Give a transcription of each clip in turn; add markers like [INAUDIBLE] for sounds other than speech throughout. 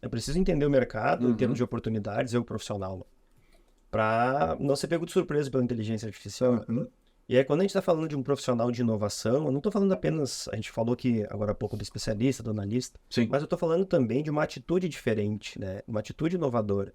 Eu preciso entender o mercado Uhum. em termos de oportunidades, eu profissional, para não ser pego de surpresa pela inteligência artificial. Uhum. E aí, quando a gente está falando de um profissional de inovação, eu não estou falando apenas, a gente falou aqui agora há pouco do especialista, do analista, Sim. mas eu estou falando também de uma atitude diferente, né? Uma atitude inovadora.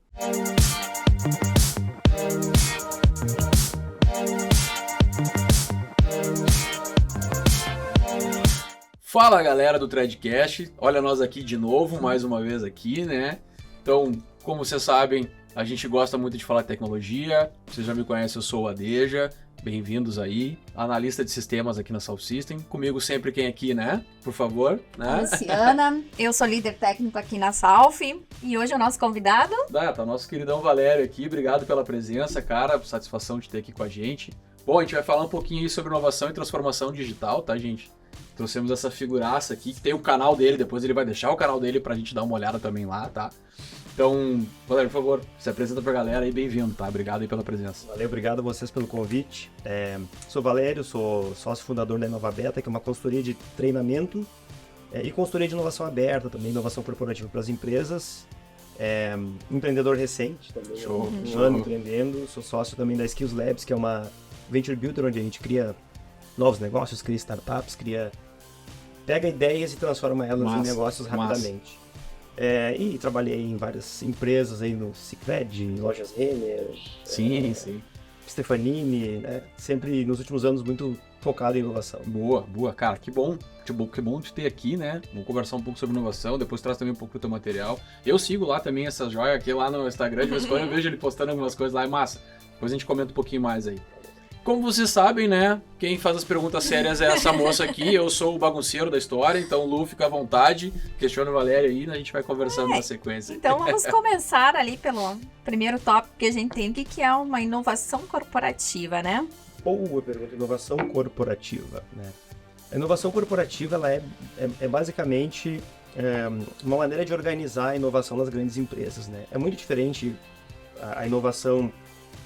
Fala galera do Threadcast, olha nós aqui de novo, mais uma vez aqui, né? Então, como vocês sabem, a gente gosta muito de falar tecnologia, vocês já me conhecem, eu sou o Adeja, bem-vindos aí, analista de sistemas aqui na South System, comigo sempre quem aqui, né? Por favor, né? Luciana, eu sou líder técnico aqui na Salf e hoje é o nosso convidado. Ah, tá nosso queridão Valério aqui, obrigado pela presença, cara, satisfação de ter aqui com a gente. Bom, a gente vai falar um pouquinho aí sobre inovação e transformação digital, tá, gente? Trouxemos essa figuraça aqui, que tem o canal dele, depois ele vai deixar o canal dele pra gente dar uma olhada também lá, tá? Então, Valério, por favor, se apresenta pra galera aí, bem-vindo, tá? Obrigado aí pela presença. Valeu, obrigado a vocês pelo convite. É, sou Valério, sou sócio fundador da Inovabeta, que é uma consultoria de treinamento é, e consultoria de inovação aberta, também inovação corporativa para as empresas. É, empreendedor recente, também Show, um show. ano empreendendo. Sou sócio também da Skills Labs, que é uma venture builder onde a gente cria novos negócios, cria startups, cria pega ideias e transforma elas Massa, em negócios rapidamente. É, e trabalhei em várias empresas aí no Cicred, lojas Renner, Sim, sim. Stefanini, né? Sempre nos últimos anos muito focado em inovação. Boa, boa, cara, que bom. Que bom, que bom te ter aqui, né? Vamos conversar um pouco sobre inovação, depois traz também um pouco do teu material. Eu sigo lá também essa joia aqui lá no Instagram, de vez em quando eu vejo ele postando algumas coisas lá, é massa. Depois a gente comenta um pouquinho mais aí. Como vocês sabem, né? Quem faz as perguntas sérias é essa moça aqui. Eu sou o bagunceiro da história, então Lu, fica à vontade. Questiona o Valério aí, a gente vai conversando na sequência. Então vamos começar ali pelo primeiro tópico que a gente tem, o que que é uma inovação corporativa, né? Boa pergunta, inovação corporativa. Né? A inovação corporativa ela é, é, é basicamente é, uma maneira de organizar a inovação nas grandes empresas. Né? É muito diferente a, a inovação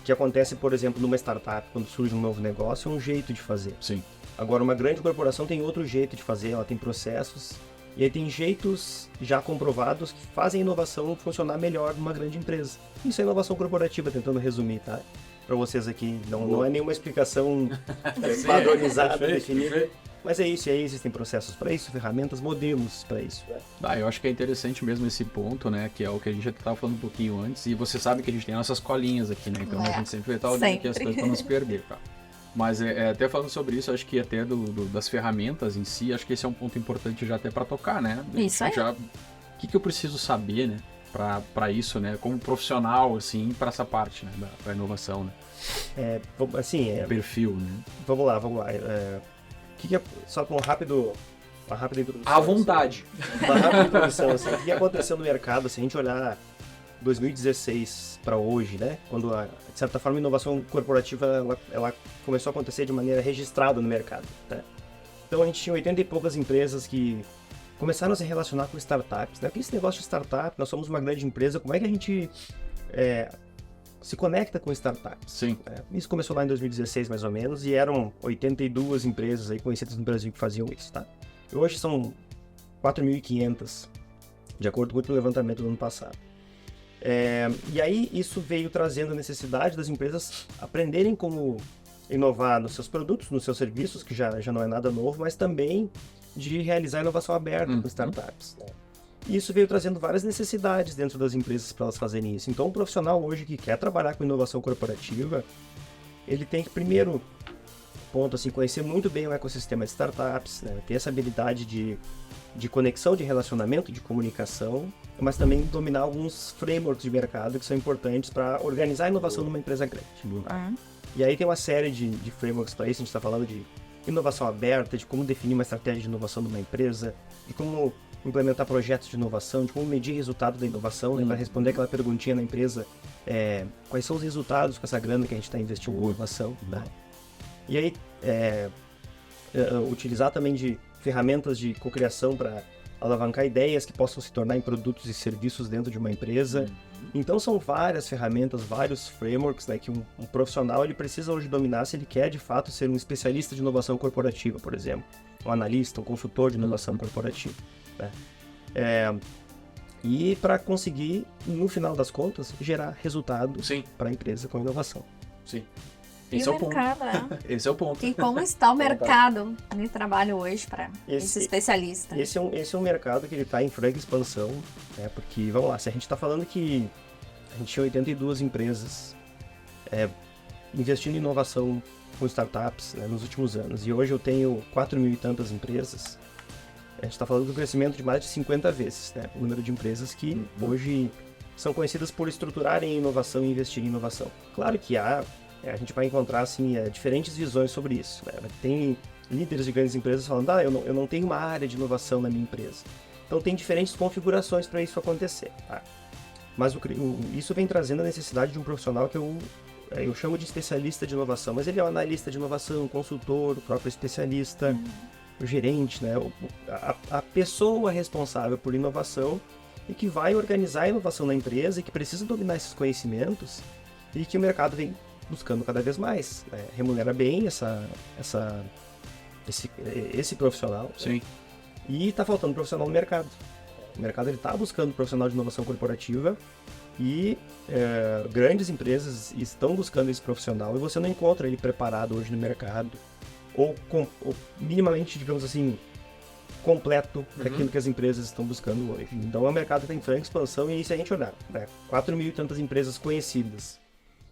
que acontece, por exemplo, numa startup, quando surge um novo negócio, é um jeito de fazer. Sim. Agora, uma grande corporação tem outro jeito de fazer, ela tem processos e aí tem jeitos já comprovados que fazem a inovação funcionar melhor numa grande empresa. Isso é inovação corporativa, tentando resumir, tá? Para vocês aqui, não, não é nenhuma explicação [LAUGHS] é, padronizada, definida. Mas é isso, e aí existem processos para isso, ferramentas, modelos para isso. né? Ah, eu acho que é interessante mesmo esse ponto, né? Que é o que a gente já estava falando um pouquinho antes. E você sabe que a gente tem nossas colinhas aqui, né? Então a É, gente sempre vai estar olhando aqui as coisas para não se perder, tá? Mas é, é, até falando sobre isso, acho que até do, do- das ferramentas em si, acho que esse é um ponto importante já até para tocar, né? Isso aí. Já, o que, que eu preciso saber, né? Para isso, né? Como profissional, assim, para essa parte, né? Da, da inovação, né? É, assim, é, O perfil, né? vamos lá, vamos lá. É, que que é, só com um rápido, uma rápida introdução. À vontade. assim, uma rápida introdução. Assim, o que aconteceu no mercado, se a gente olhar 2016 para hoje, né? Quando, a, de certa forma, a inovação corporativa ela, ela começou a acontecer de maneira registrada no mercado. Né? Então a gente tinha 80 e poucas empresas que começaram a se relacionar com startups. Né? Que esse negócio de startup, nós somos uma grande empresa, como é que a gente é, se conecta com startups? Sim. É, Isso começou lá em 2016, mais ou menos, e eram 82 empresas aí conhecidas no Brasil que faziam isso, tá? E hoje são 4.500, de acordo com o levantamento do ano passado. É, e aí isso veio trazendo a necessidade das empresas aprenderem como inovar nos seus produtos, nos seus serviços, que já, já não é nada novo, mas também de realizar inovação aberta Uhum. com startups. né? E isso veio trazendo várias necessidades dentro das empresas para elas fazerem isso. Então, o profissional hoje que quer trabalhar com inovação corporativa, ele tem que primeiro ponto assim conhecer muito bem o ecossistema de startups, né? ter essa habilidade de, de conexão, de relacionamento, de comunicação, mas também dominar alguns frameworks de mercado que são importantes para organizar a inovação numa empresa grande. Ah, E aí tem uma série de, de frameworks para isso, a gente está falando de inovação aberta, de como definir uma estratégia de inovação numa empresa, de como implementar projetos de inovação, de como medir resultado da inovação, né, Uhum. para responder aquela perguntinha na empresa, é, quais são os resultados com essa grana que a gente está investindo em inovação. né? E aí, é, é, utilizar também de ferramentas de cocriação para alavancar ideias que possam se tornar em produtos e serviços dentro de uma empresa. Então são várias ferramentas, vários frameworks né, que um, um profissional ele precisa hoje dominar se ele quer de fato ser um especialista de inovação corporativa, por exemplo, um analista, um consultor de inovação corporativa. Né? É, e para conseguir, no final das contas, gerar resultado Sim, para a empresa com inovação. sim. E Esse é o o ponto. mercado, né? [LAUGHS] Esse é o ponto. E como está o mercado de trabalho hoje para esse, Esse- especialista? Esse é um, esse é um mercado que ele está em franca expansão, né? Porque, vamos lá, se a gente está falando que a gente tinha 82 empresas é, investindo em inovação com startups né, nos últimos anos, e hoje eu tenho 4 mil e tantas empresas, a gente está falando do crescimento de mais de 50 vezes, né? O número de empresas que hoje são conhecidas por estruturarem em inovação e investir em inovação. Claro que há, é, a gente vai encontrar assim, é, diferentes visões sobre isso. Né? Tem líderes de grandes empresas falando, ah, eu não, eu não tenho uma área de inovação na minha empresa. Então tem diferentes configurações para isso acontecer. tá? Mas o o- isso vem trazendo a necessidade de um profissional que eu, é, eu chamo de especialista de inovação, mas ele é um analista de inovação, consultor, o próprio especialista, o gerente, né? a, a pessoa responsável por inovação e que vai organizar a inovação na empresa e que precisa dominar esses conhecimentos e que o mercado vem buscando cada vez mais. né? Remunera bem essa, essa, esse, esse profissional. né? Sim. E está faltando profissional no mercado. O mercado está buscando profissional de inovação corporativa e é, grandes empresas estão buscando esse profissional e você não encontra ele preparado hoje no mercado ou, com- ou minimamente, digamos assim, completo para aquilo que as empresas estão buscando hoje. Então o mercado está em franca expansão e se a gente olhar, né, 4 mil e tantas empresas conhecidas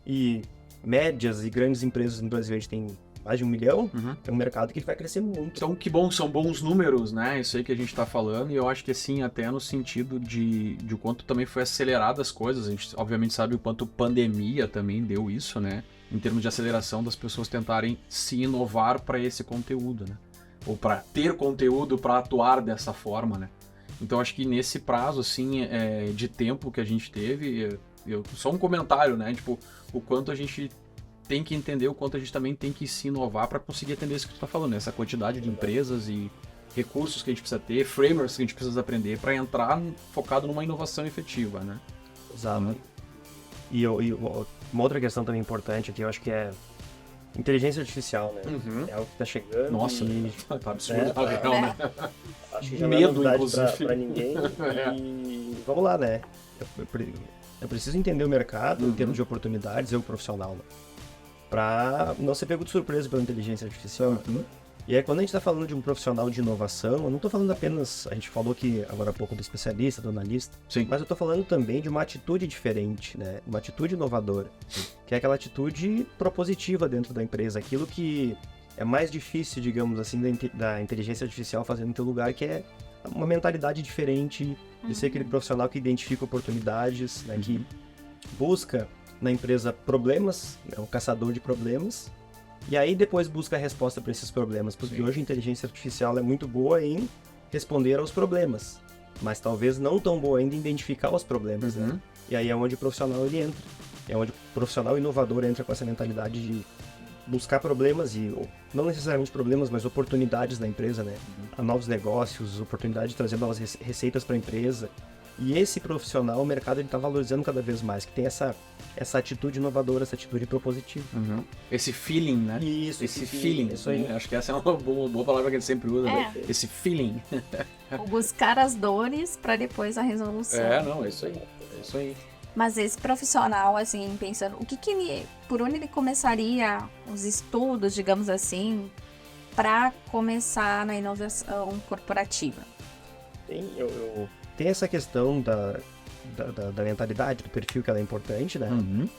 e médias e grandes empresas no Brasil a gente tem mais de um milhão, Uhum. é um mercado que vai crescer muito. Então, que bom, são bons números, né? Isso aí que a gente tá falando, e eu acho que assim, até no sentido de, de o quanto também foi acelerado as coisas. A gente obviamente sabe o quanto pandemia também deu isso, né? Em termos de aceleração das pessoas tentarem se inovar para esse conteúdo, né? Ou para ter conteúdo para atuar dessa forma, né? Então acho que nesse prazo assim é, de tempo que a gente teve, eu- eu, só um comentário, né? Tipo, o quanto a gente tem que entender o quanto a gente também tem que se inovar para conseguir atender isso que tu está falando, né? essa quantidade de empresas e recursos que a gente precisa ter, frameworks que a gente precisa aprender para entrar focado numa inovação efetiva, né? Exato. E, eu- e uma outra questão também importante aqui, eu acho que é inteligência artificial, né? Uhum. É algo que tá chegando Nossa, e [LAUGHS] tá absurdo, É, tá real, né? acho que já não é Medo, novidade pra, inclusive. pra ninguém. [LAUGHS] É. E vamos lá, né? Eu, eu pre- eu preciso entender o mercado em Uhum. termos de oportunidades, eu profissional, né? Pra não ser pego de surpresa pela inteligência artificial. Uhum. E aí, quando a gente está falando de um profissional de inovação, eu não estou falando apenas, a gente falou que agora há pouco do especialista, do analista, Sim. mas eu estou falando também de uma atitude diferente, né? Uma atitude inovadora, que é aquela atitude propositiva dentro da empresa, aquilo que é mais difícil, digamos assim, da, inte- da inteligência artificial fazer no teu lugar, que é uma mentalidade diferente, de ser aquele profissional que identifica oportunidades, né? Que busca na empresa problemas, é um caçador de problemas, e aí depois busca a resposta para esses problemas, porque Sim. hoje a inteligência artificial é muito boa em responder aos problemas, mas talvez não tão boa ainda em identificar os problemas, né? Uhum. E aí é onde o profissional ele entra. É onde o profissional inovador entra com essa mentalidade de buscar problemas e não necessariamente problemas, mas oportunidades da empresa, né? A novos negócios, oportunidade de trazer novas rece- receitas para a empresa. E esse profissional, o mercado ele está valorizando cada vez mais, que tem essa essa atitude inovadora, essa atitude propositiva. Uhum. Esse feeling, né? Isso, Esse feeling, Isso aí. Acho que essa é uma boa, boa palavra que a gente sempre usa, É. né? Esse feeling. O buscar as dores para depois a resolução. É, não, é isso aí. É isso aí. Mas esse profissional, assim, pensando, o que que ele, por onde ele começaria os estudos, digamos assim, para começar na inovação corporativa? Tem, eu, eu- tem essa questão da, da, da- da mentalidade, do perfil que ela é importante, né? Uhum.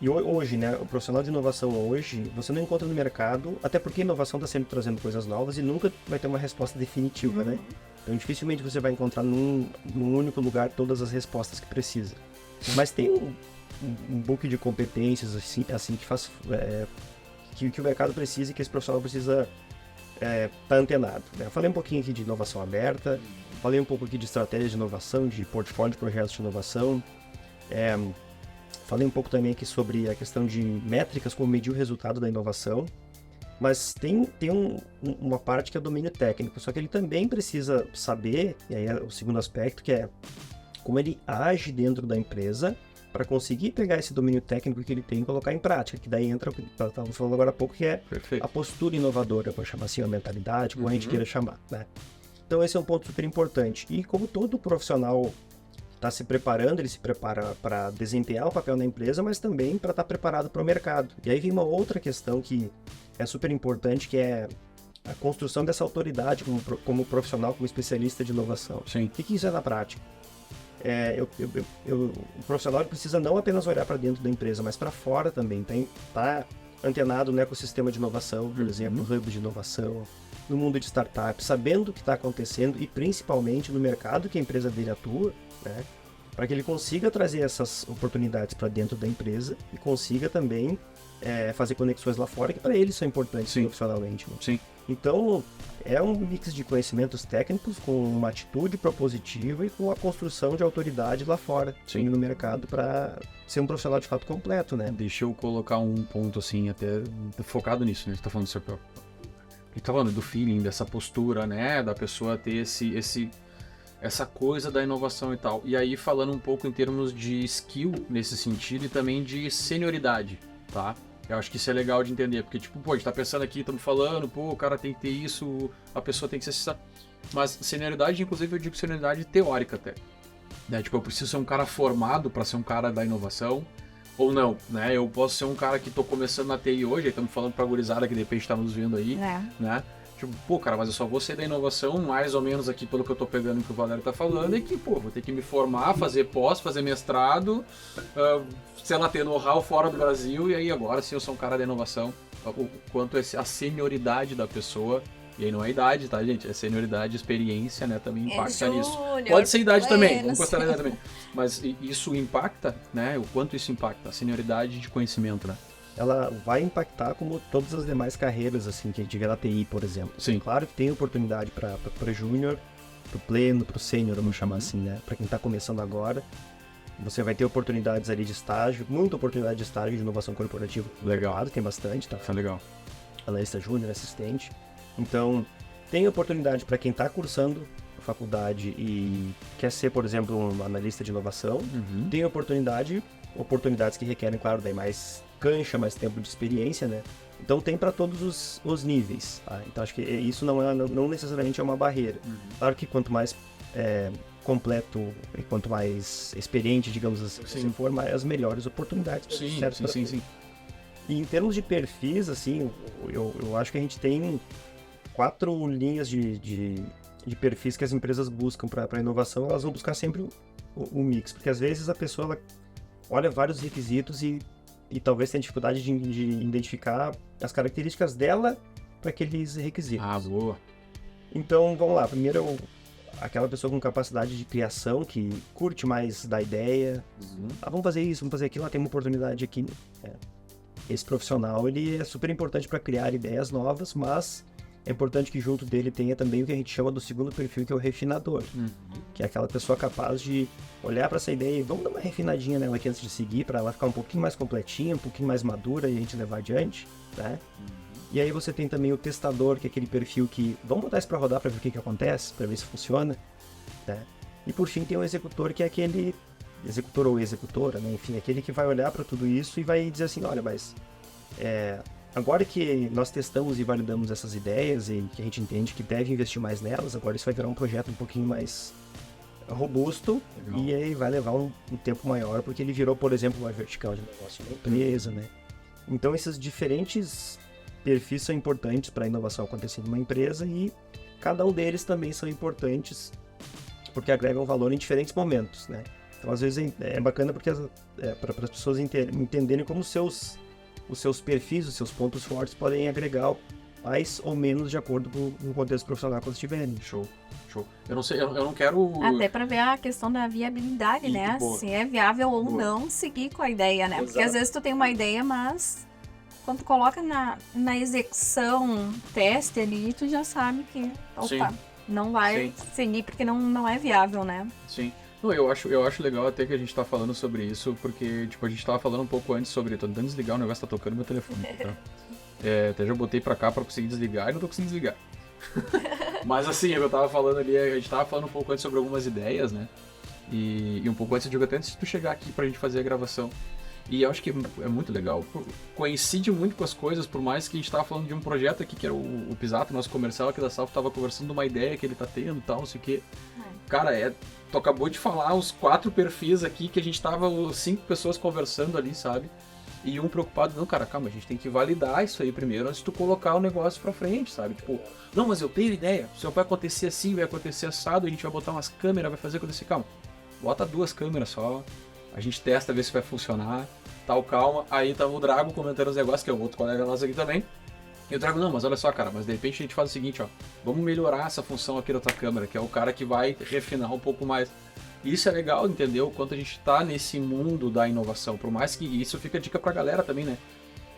E ho- hoje, né, o profissional de inovação hoje, você não encontra no mercado, até porque a inovação está sempre trazendo coisas novas e nunca vai ter uma resposta definitiva, né? Então dificilmente você vai encontrar num, num único lugar todas as respostas que precisa. Mas tem um, um, um book de competências assim, assim que faz é, que, que o mercado precisa e que esse profissional precisa estar antenado. né? Eu falei um pouquinho aqui de inovação aberta, falei um pouco aqui de estratégia de inovação, de portfólio de projetos de inovação. É, Falei um pouco também aqui sobre a questão de métricas, como medir o resultado da inovação. Mas tem, tem um- um- uma parte que é domínio técnico, só que ele também precisa saber, e aí é o segundo aspecto, que é como ele age dentro da empresa para conseguir pegar esse domínio técnico que ele tem e colocar em prática, que daí entra o que estávamos falando agora há pouco, que é Perfeito. a postura inovadora, para chamar assim, a mentalidade, como a gente Uhum. queira chamar, né? Então esse é um ponto super importante. E como todo profissional está se preparando, ele se prepara para desempenhar o papel na empresa, mas também para estar tá preparado para o mercado. E aí vem uma outra questão que é super importante, que é a construção dessa autoridade como, como profissional, como especialista de inovação. Sim. O que, que isso é na prática? É, eu, eu, eu, o profissional precisa não apenas olhar para dentro da empresa, mas para fora também. Tem, tá antenado no ecossistema de inovação, por uhum. exemplo, no hub de inovação, no mundo de startups, sabendo o que está acontecendo e principalmente no mercado que a empresa dele atua, né? Para que ele consiga trazer essas oportunidades para dentro da empresa e consiga também é, fazer conexões lá fora que para ele são importantes Sim. profissionalmente. Né? Sim. Então, é um mix de conhecimentos técnicos com uma atitude propositiva e com a construção de autoridade lá fora, Sim. no mercado, para ser um profissional de fato completo, né? Deixa eu colocar um ponto assim, até focado nisso, né? Você tá falando do seu próprio. Ele tá falando do feeling, dessa postura, né? Da pessoa ter esse, esse, essa coisa da inovação e tal. E aí, falando um pouco em termos de skill nesse sentido e também de senioridade, tá? Eu acho que isso é legal de entender, porque, tipo, pô, a gente tá pensando aqui, estamos falando, pô, o cara tem que ter isso, a pessoa tem que ser. Mas senioridade, inclusive, eu digo senioridade teórica até. Né? Tipo, eu preciso ser um cara formado para ser um cara da inovação, ou não, né? Eu posso ser um cara que tô começando na TI hoje, aí estamos falando pra gurizada que de repente tá nos vendo aí, é. né? Tipo, pô, cara, mas eu só vou ser da inovação, mais ou menos aqui pelo que eu tô pegando que o Valério tá falando, é que, pô, vou ter que me formar, fazer pós, fazer mestrado, uh, sei lá, ter know-how fora do Brasil, e aí agora sim eu sou um cara da inovação. O quanto esse, a senioridade da pessoa e aí não é idade, tá, gente? É senioridade, experiência, né? Também é impacta é nisso. Pode ser idade também, vamos considerar idade também. Mas isso impacta, né? O quanto isso impacta? A senioridade de conhecimento, né? Ela vai impactar como todas as demais carreiras, assim, que a gente vê na TI, por exemplo. Sim. Claro que tem oportunidade para júnior, para o pleno, para o sênior, vamos chamar assim, né? Para quem está começando agora. Você vai ter oportunidades ali de estágio, muita oportunidade de estágio de inovação corporativa. Legal. Tem bastante, tá? Isso é legal. Analista júnior, assistente. Então, tem oportunidade para quem está cursando a faculdade e quer ser, por exemplo, um analista de inovação. Uhum. Tem oportunidade, oportunidades que requerem, claro, daí mais cancha, mais tempo de experiência, né? Então tem para todos os, os níveis. Tá? Então acho que isso não, é, não necessariamente é uma barreira. Uhum. Claro que quanto mais é, completo e quanto mais experiente, digamos assim, sim. for, mais melhores oportunidades. Sim, sim, sim, sim, E em termos de perfis, assim, eu, eu acho que a gente tem quatro linhas de, de, de perfis que as empresas buscam para inovação. Elas vão buscar sempre o, o, o mix, porque às vezes a pessoa ela olha vários requisitos e e talvez tenha dificuldade de, de identificar as características dela para aqueles requisitos. Ah, boa. Então, vamos lá. Primeiro, aquela pessoa com capacidade de criação, que curte mais da ideia. Uhum. Ah, vamos fazer isso, vamos fazer aquilo, ah, tem uma oportunidade aqui. É. Esse profissional, ele é super importante para criar ideias novas, mas é importante que junto dele tenha também o que a gente chama do segundo perfil, que é o refinador. Uhum. Que é aquela pessoa capaz de olhar para essa ideia e vamos dar uma refinadinha nela aqui antes de seguir, para ela ficar um pouquinho mais completinha, um pouquinho mais madura e a gente levar adiante, né? Uhum. E aí você tem também o testador, que é aquele perfil que vamos botar isso para rodar para ver o que, que acontece, para ver se funciona, né? E por fim tem o executor, que é aquele executor ou executora, né? Enfim, aquele que vai olhar para tudo isso e vai dizer assim, olha, mas é, Agora que nós testamos e validamos essas ideias e que a gente entende que deve investir mais nelas, agora isso vai virar um projeto um pouquinho mais robusto Legal. e aí vai levar um, um, tempo maior, porque ele virou, por exemplo, uma vertical de negócio da empresa, né? Então esses diferentes perfis são importantes para a inovação acontecer numa empresa e cada um deles também são importantes porque agregam valor em diferentes momentos, né? Então às vezes é, é bacana porque é, para as pessoas entenderem como seus os seus perfis, os seus pontos fortes podem agregar mais ou menos de acordo com o contexto profissional que eles tiverem. Show. Show. Eu não sei, eu, eu não quero. Até para ver a questão da viabilidade, e, né? Boa. Se é viável ou boa. não seguir com a ideia, né? Exato. Porque às vezes tu tem uma ideia, mas quando tu coloca na, na execução, teste ali, tu já sabe que, opa, Sim. não vai Sim. seguir porque não, não é viável, né? Sim. Não, eu acho, eu acho legal até que a gente tá falando sobre isso, porque, tipo, a gente tava falando um pouco antes sobre. Tô tentando desligar o negócio, tá tocando meu telefone, tá? [LAUGHS] É, até já botei pra cá pra conseguir desligar e não tô conseguindo desligar. [LAUGHS] Mas assim, eu tava falando ali, a gente tava falando um pouco antes sobre algumas ideias, né? E, e um pouco antes, eu digo até antes de tu chegar aqui pra gente fazer a gravação. E eu acho que é muito legal. Coincide muito com as coisas, por mais que a gente tava falando de um projeto aqui, que era o, o Pisato, nosso comercial aqui da Salvo, tava conversando de uma ideia que ele tá tendo e tal, não sei o quê. É. Cara, é. Tu acabou de falar os quatro perfis aqui que a gente tava, cinco pessoas conversando ali, sabe? E um preocupado, não, cara, calma, a gente tem que validar isso aí primeiro antes de tu colocar o negócio pra frente, sabe? Tipo, não, mas eu tenho ideia, se vai acontecer assim, vai acontecer assado, a gente vai botar umas câmeras, vai fazer acontecer, calma. Bota duas câmeras só, a gente testa, vê se vai funcionar, tal, calma. Aí tava o Drago comentando os negócios, que é o outro colega nosso aqui também. E o Drago, não, mas olha só, cara, mas de repente a gente faz o seguinte, ó, vamos melhorar essa função aqui da tua câmera, que é o cara que vai refinar um pouco mais. Isso é legal, entendeu? Quanto a gente tá nesse mundo da inovação. Por mais que isso fica dica pra galera também, né?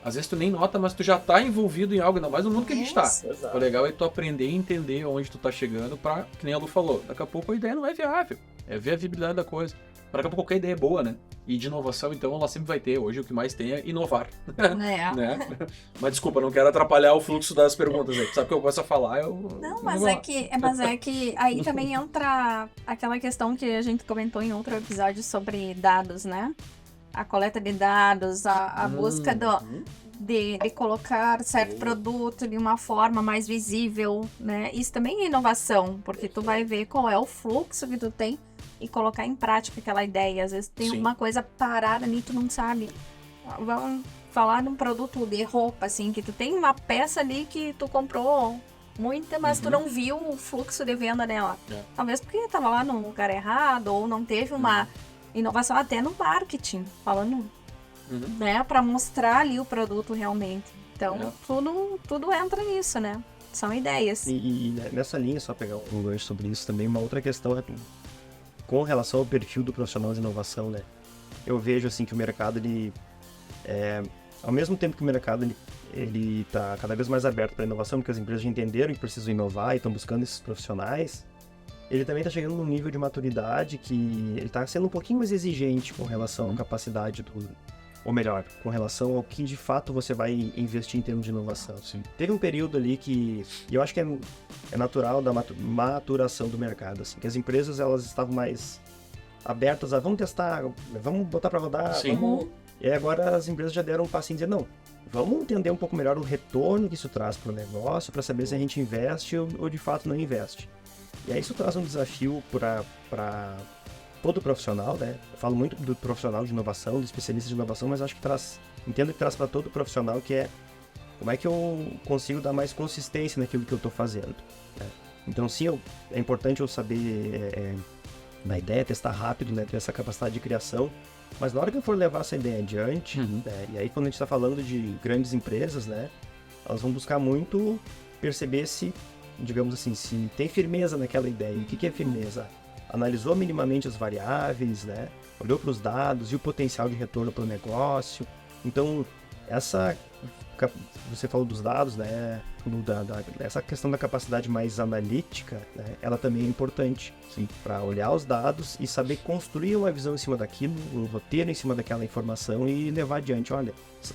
Às vezes tu nem nota, mas tu já tá envolvido em algo, ainda mais no mundo que a gente tá. O legal é tu aprender e entender onde tu tá chegando pra, que nem a Lu falou, daqui a pouco a ideia não é viável. É ver a viabilidade da coisa. Para daqui a pouco qualquer ideia é boa, né? E de inovação, então, ela sempre vai ter. Hoje o que mais tem é inovar. É. [LAUGHS] né? Mas desculpa, não quero atrapalhar o fluxo das perguntas aí. Sabe que eu começo a falar, eu. Não, mas é que, mas é que aí também entra aquela questão que a gente comentou em outro episódio sobre dados, né? A coleta de dados, a, a busca do, uhum. de, de, colocar certo produto de uma forma mais visível, né? Isso também é inovação, porque tu vai ver qual é o fluxo que tu tem e colocar em prática aquela ideia. Às vezes tem Sim. uma coisa parada ali, tu não sabe. Vamos falar de um produto de roupa, assim, que tu tem uma peça ali que tu comprou muita, mas uhum. tu não viu o fluxo de venda dela. É. Talvez porque tava lá no lugar errado, ou não teve uma uhum. Inovação até no marketing, falando, uhum. né, para mostrar ali o produto realmente. Então, é. tudo, tudo entra nisso, né? São ideias. E, e, nessa linha, só pegar um gancho sobre isso também, uma outra questão é com relação ao perfil do profissional de inovação, né? Eu vejo assim que o mercado ele é, ao mesmo tempo que o mercado ele, ele tá cada vez mais aberto para inovação, porque as empresas já entenderam que precisam inovar e estão buscando esses profissionais. Ele também está chegando num nível de maturidade que ele está sendo um pouquinho mais exigente com relação à capacidade do, ou melhor, com relação ao que de fato você vai investir em termos de inovação. Sim. Teve um período ali que, e eu acho que é, é natural da maturação do mercado, assim, que as empresas elas estavam mais abertas a vamos testar, vamos botar para rodar, Sim. Vamos... E agora as empresas já deram um passinho e dizer, não, vamos entender um pouco melhor o retorno que isso traz para o negócio, para saber se a gente investe ou, ou de fato não investe. E aí isso traz um desafio para todo profissional, né? Eu falo muito do profissional de inovação, do especialista de inovação, mas acho que traz, entendo que traz para todo profissional que é como é que eu consigo dar mais consistência naquilo que eu estou fazendo. Né? Então, sim, eu, é importante eu saber é, é, na ideia, testar rápido, né? Ter essa capacidade de criação. Mas na hora que eu for levar essa ideia adiante, uhum. né? e aí quando a gente está falando de grandes empresas, né? Elas vão buscar muito perceber se, digamos assim, se tem firmeza naquela ideia. E o que, que é firmeza? analisou minimamente as variáveis, né? olhou para os dados e o potencial de retorno para o negócio. Então, essa você falou dos dados, né? Da, da, essa questão da capacidade mais analítica, né? ela também é importante para olhar os dados e saber construir uma visão em cima daquilo, um roteiro em cima daquela informação e levar adiante. Olha,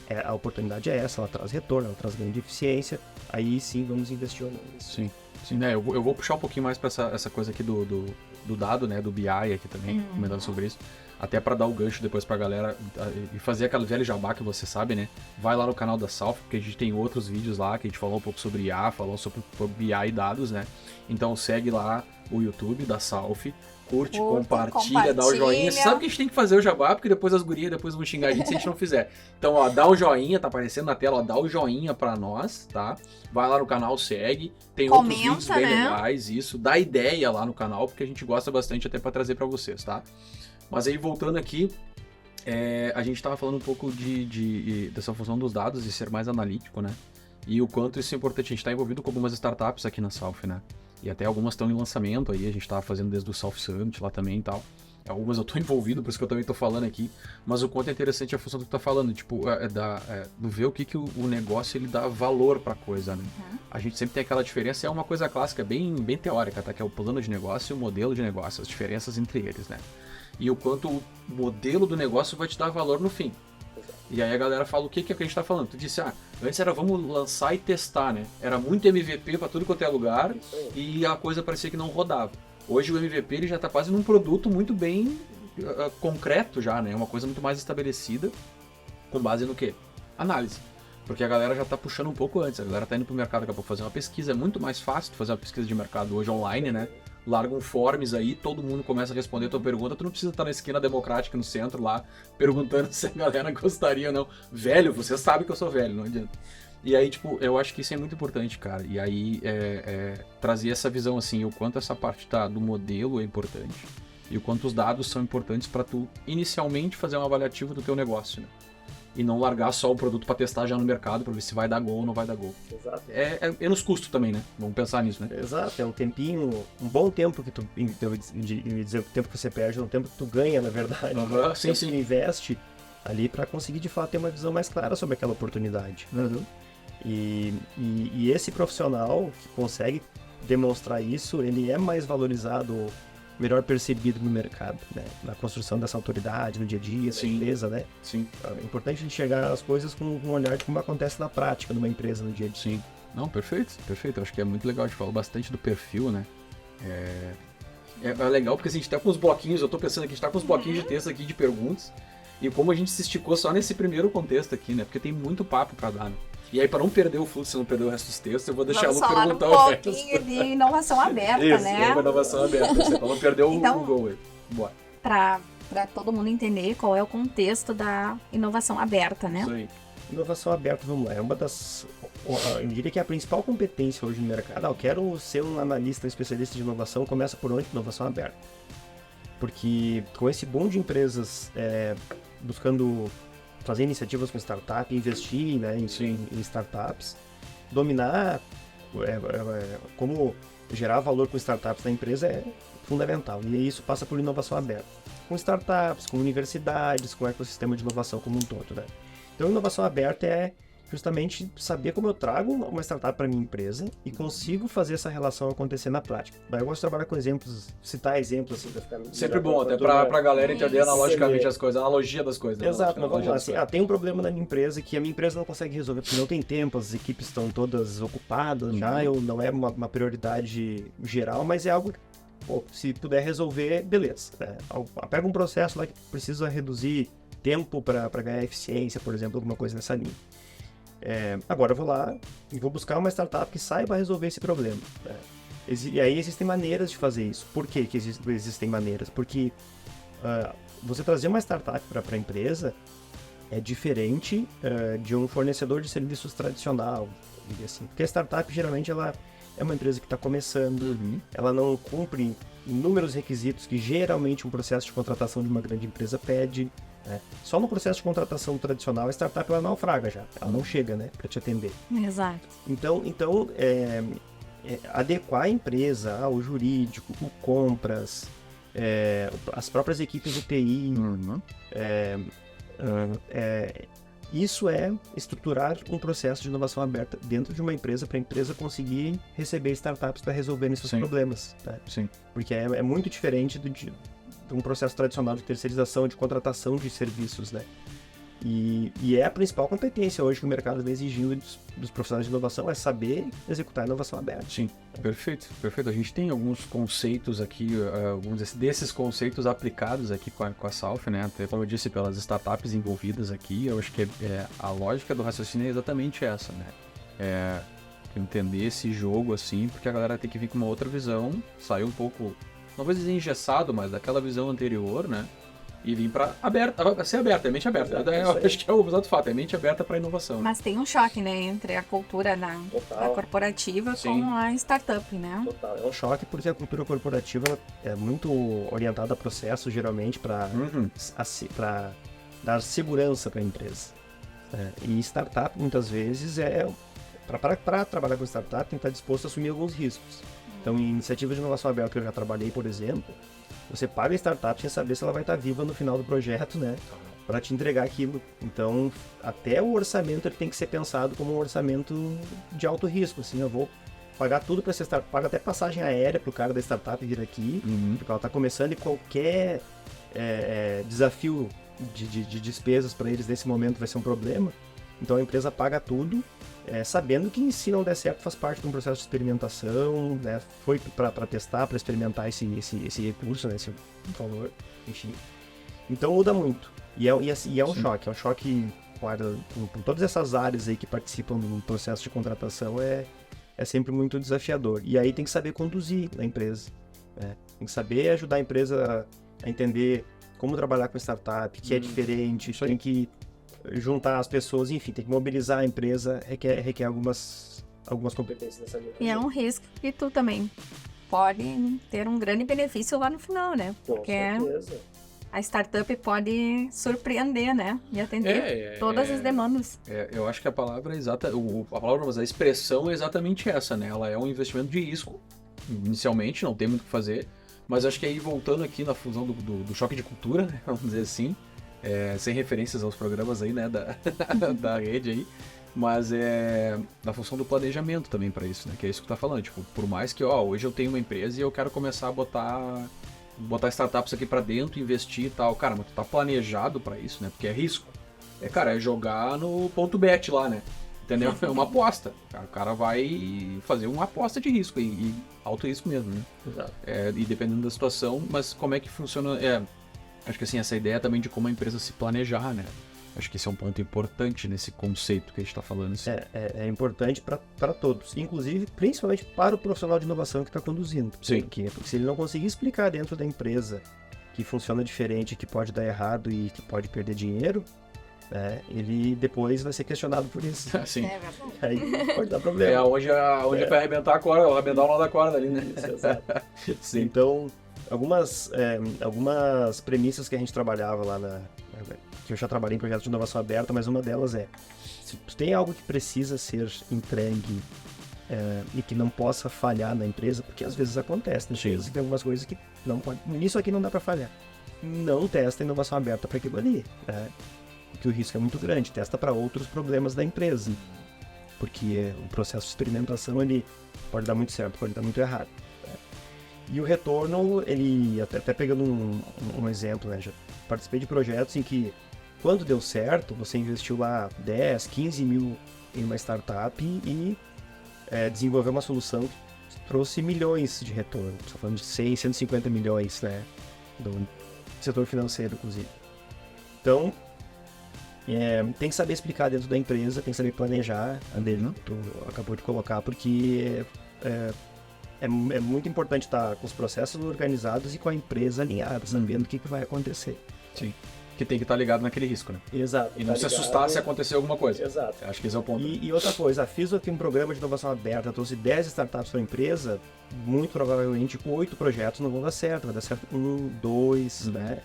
é, a oportunidade é essa, ela traz retorno, ela traz grande eficiência, aí sim vamos investir nisso. Sim, sim né? eu, eu vou puxar um pouquinho mais para essa, essa coisa aqui do, do do dado, né, do BI aqui também, uhum. comentando sobre isso. Até para dar o gancho depois pra galera e fazer aquela velha jabá que você sabe, né? Vai lá no canal da Salf, porque a gente tem outros vídeos lá que a gente falou um pouco sobre IA, falou sobre BI e dados, né? Então segue lá o YouTube da Salf, curte, compartilha, compartilha, dá o joinha. Você sabe que a gente tem que fazer o jabá, porque depois as gurias depois vão xingar a gente se a gente não fizer. Então, ó, dá o joinha, tá aparecendo na tela, ó, dá o joinha pra nós, tá? Vai lá no canal, segue. Tem Comenta, outros vídeos bem né? legais, isso. Dá ideia lá no canal, porque a gente gosta bastante até para trazer para vocês, tá? Mas aí, voltando aqui, é, a gente estava falando um pouco de, de, dessa função dos dados e ser mais analítico, né? E o quanto isso é importante. A gente está envolvido com algumas startups aqui na South, né? E até algumas estão em lançamento aí, a gente estava fazendo desde o South Summit lá também e tal. Algumas eu tô [LAUGHS] envolvido, por isso que eu também tô falando aqui. Mas o quanto é interessante a função do que tu tá falando, tipo, é, é da, é, do ver o que, que o, o, negócio ele dá valor pra coisa, né? Uhum. A gente sempre tem aquela diferença, é uma coisa clássica, bem, bem teórica, tá? Que é o plano de negócio e o modelo de negócio, as diferenças entre eles, né? E o quanto o modelo do negócio vai te dar valor no fim. E aí a galera fala o que, que, é que a gente tá falando. Tu disse, ah, antes era vamos lançar e testar, né? Era muito MVP para tudo quanto é lugar e a coisa parecia que não rodava. Hoje o MVP ele já está quase num produto muito bem uh, concreto já, né? Uma coisa muito mais estabelecida Com base no quê? Análise. Porque a galera já tá puxando um pouco antes, a galera tá indo pro mercado daqui a pouco fazer uma pesquisa. É muito mais fácil fazer uma pesquisa de mercado hoje online, né? Larga um forms aí, todo mundo começa a responder a tua pergunta. Tu não precisa estar na esquina democrática no centro lá, [LAUGHS] perguntando se a galera gostaria ou não. Velho, você sabe que eu sou velho, não adianta. E aí, tipo, eu acho que isso é muito importante, cara. E aí, é, é, trazer essa visão, assim, o quanto essa parte tá, do modelo é importante e o quanto os dados são importantes para tu, inicialmente, fazer um avaliativo do teu negócio, né? E não largar só o produto para testar já no mercado, para ver se vai dar gol ou não vai dar gol. Exato. É, é menos custo também, né? Vamos pensar nisso, né? Exato, é um tempinho, um bom tempo que tu. Eu dizer o tempo que você perde, é um tempo que tu ganha, na verdade. Uhum, sim, sim. Que investe ali para conseguir de fato ter uma visão mais clara sobre aquela oportunidade. Uhum. E, e, e, esse profissional que consegue demonstrar isso, ele é mais valorizado, melhor percebido no mercado, né? Na construção dessa autoridade, no dia a dia, da empresa, né? Sim. É importante enxergar as coisas com um olhar de como acontece na prática numa empresa no dia a dia. Sim. Não, perfeito, perfeito. Eu acho que é muito legal. A gente falou bastante do perfil, né? É, é, é legal porque assim, a gente tá com os bloquinhos, eu tô pensando que a gente tá com os bloquinhos de texto aqui de perguntas. E como a gente se esticou só nesse primeiro contexto aqui, né? Porque tem muito papo para dar, né? E aí, para não perder o fluxo, não perder o resto dos textos, eu vou deixar Vamos a Lu perguntar um o resto. Um pouquinho de inovação aberta, Isso, né? inovação aberta. Você não perder então, o gol aí. Bora. Para todo mundo entender qual é o contexto da inovação aberta, né? Isso aí. Inovação aberta, vamos lá, é uma das. Eu diria que é a principal competência hoje no mercado. Ah, eu quero ser um analista, um especialista de inovação, começa por onde? Inovação aberta. Porque com esse boom de empresas é, buscando fazer iniciativas com startup, investir né, em, em startups, dominar é, é, é, como gerar valor com startups na empresa é fundamental. E isso passa por inovação aberta. Com startups, com universidades, com o ecossistema de inovação como um todo. Né? Então, inovação aberta é justamente saber como eu trago uma startup para minha empresa e consigo fazer essa relação acontecer na prática. Eu gosto de trabalhar com exemplos, citar exemplos assim, ficar Sempre bom, até para a galera entender analogicamente as coisas, a analogia das coisas. Né? Exato, mas vamos lá, assim, ah, tem um problema na minha empresa que a minha empresa não consegue resolver porque não tem tempo, as equipes estão todas ocupadas já, eu, não é uma, uma, prioridade geral, mas é algo que, pô, se puder resolver, beleza. É, pega um processo lá que precisa reduzir tempo para ganhar eficiência, por exemplo, alguma coisa nessa linha. É, agora eu vou lá e vou buscar uma startup que saiba resolver esse problema. Né? E aí existem maneiras de fazer isso. Por que, que existem maneiras? Porque uh, você trazer uma startup para a empresa é diferente uh, de um fornecedor de serviços tradicional, assim. Porque a startup geralmente ela é uma empresa que está começando, uhum. ela não cumpre inúmeros requisitos que geralmente um processo de contratação de uma grande empresa pede. Né? Só no processo de contratação tradicional, a startup ela naufraga já, ela não chega né, para te atender. Exato. Então, então é, é, adequar a empresa ao jurídico, o compras, é, as próprias equipes de TI, uhum. é, é, isso é estruturar um processo de inovação aberta dentro de uma empresa para a empresa conseguir receber startups para resolver esses Sim. problemas. Tá? Sim. Porque é, é muito diferente do, de, um processo tradicional de terceirização, de contratação de serviços, né? E, e, é a principal competência hoje que o mercado vem exigindo dos, dos, profissionais de inovação, é saber executar a inovação aberta. Sim, perfeito, perfeito. A gente tem alguns conceitos aqui, uh, alguns desses conceitos aplicados aqui com a, com a Salf, né? Até como eu disse, pelas startups envolvidas aqui, eu acho que é, é a lógica do raciocínio é exatamente essa, né? É entender esse jogo assim, porque a galera tem que vir com uma outra visão, sair um pouco não vou dizer engessado, mas daquela visão anterior, né? E vir para aberta, ser aberta, é mente aberta. Exato, eu acho que é o exato fato, é mente aberta para inovação. Mas tem um choque, né, entre a cultura da, da corporativa Sim. com a startup, né? Total, é um choque porque a cultura corporativa é muito orientada a processo, geralmente, para uhum. dar segurança para a empresa. É, e startup, muitas vezes, é para trabalhar com startup, tem que estar disposto a assumir alguns riscos. Então, em iniciativas de inovação aberta que eu já trabalhei, por exemplo, você paga a startup sem saber se ela vai estar viva no final do projeto, né? Para te entregar aquilo. Então, até o orçamento ele tem que ser pensado como um orçamento de alto risco. Assim, eu vou pagar tudo para essa startup, paga até passagem aérea para o cara da startup vir aqui, uhum. porque ela está começando e qualquer é, é, desafio de, de, de despesas para eles nesse momento vai ser um problema. Então a empresa paga tudo é, sabendo que se não der certo faz parte de um processo de experimentação, né? Foi para testar, para experimentar esse, esse, esse recurso, né? esse valor, enfim. Então muda muito. E é, e é, e é um Sim. choque, é um choque área, com, com todas essas áreas aí que participam do processo de contratação é, é sempre muito desafiador. E aí tem que saber conduzir a empresa. Né? Tem que saber ajudar a empresa a entender como trabalhar com startup, que hum, é diferente, tem que juntar as pessoas, enfim, tem que mobilizar a empresa, requer, requer algumas, algumas competências nessa linha. E é um risco que tu também pode ter um grande benefício lá no final, né? Porque com certeza. a startup pode surpreender, né? E atender é, é, todas as demandas. É, eu acho que a palavra exata, o, a palavra, mas a expressão é exatamente essa, né? Ela é um investimento de risco, inicialmente, não tem muito o que fazer, mas acho que aí voltando aqui na fusão do, do, do choque de cultura, né, [LAUGHS] vamos dizer assim, é, sem referências aos programas aí, né, da, [LAUGHS] da rede aí, mas é na função do planejamento também para isso, né, que é isso que tá falando, tipo, por mais que, ó, hoje eu tenho uma empresa e eu quero começar a botar botar startups aqui para dentro, investir e tal, cara, mas tu tá planejado para isso, né, porque é risco. É, cara, é jogar no ponto bet lá, né? Entendeu? É uma aposta. O cara vai fazer uma aposta de risco e, e alto risco mesmo, né? Exato. É, e dependendo da situação, mas como é que funciona? É, acho que assim, essa ideia também de como a empresa se planejar, né? Acho que esse é um ponto importante nesse conceito que a gente está falando. Assim. É, é, é, importante para todos, inclusive, principalmente para o profissional de inovação que está conduzindo. Sim. Porque, porque se ele não conseguir explicar dentro da empresa que funciona diferente, que pode dar errado e que pode perder dinheiro, né, ele depois vai ser questionado por isso. [LAUGHS] Sim. É Aí pode dar problema. É onde, a, onde é. vai arrebentar a corda, arrebentar o nó da corda ali, né? [LAUGHS] Sim. Então, algumas, é, algumas premissas que a gente trabalhava lá na. que eu já trabalhei em projetos de inovação aberta, mas uma delas é: se tem algo que precisa ser entregue é, e que não possa falhar na empresa, porque às vezes acontece, né? Tem algumas coisas que não pode. Nisso aqui não dá para falhar. Não testa inovação aberta para aquilo ali. Né? que o risco é muito grande, testa para outros problemas da empresa. Porque o processo de experimentação ele pode dar muito certo, pode dar muito errado. E o retorno, ele, até, até pegando um, um, exemplo, né, já participei de projetos em que, quando deu certo, você investiu lá 10, 15 mil em uma startup e é, desenvolveu uma solução que trouxe milhões de retorno. Estou falando de 100, 150 milhões, né? Do setor financeiro, inclusive. Então, é, tem que saber explicar dentro da empresa, tem que saber planejar, a dele, uhum. tu acabou de colocar, porque é, é, é, muito importante estar com os processos organizados e com a empresa alinhada, sabendo o que, que vai acontecer. Sim. Que tem que estar ligado naquele risco, né? Exato. E não tá se assustar se acontecer alguma coisa. Exato. Acho que esse é o ponto. E, e outra coisa, fiz aqui um programa de inovação aberta, trouxe 10 startups para a empresa, muito provavelmente com 8 projetos não vão dar certo, vai dar certo um, dois, uhum. né?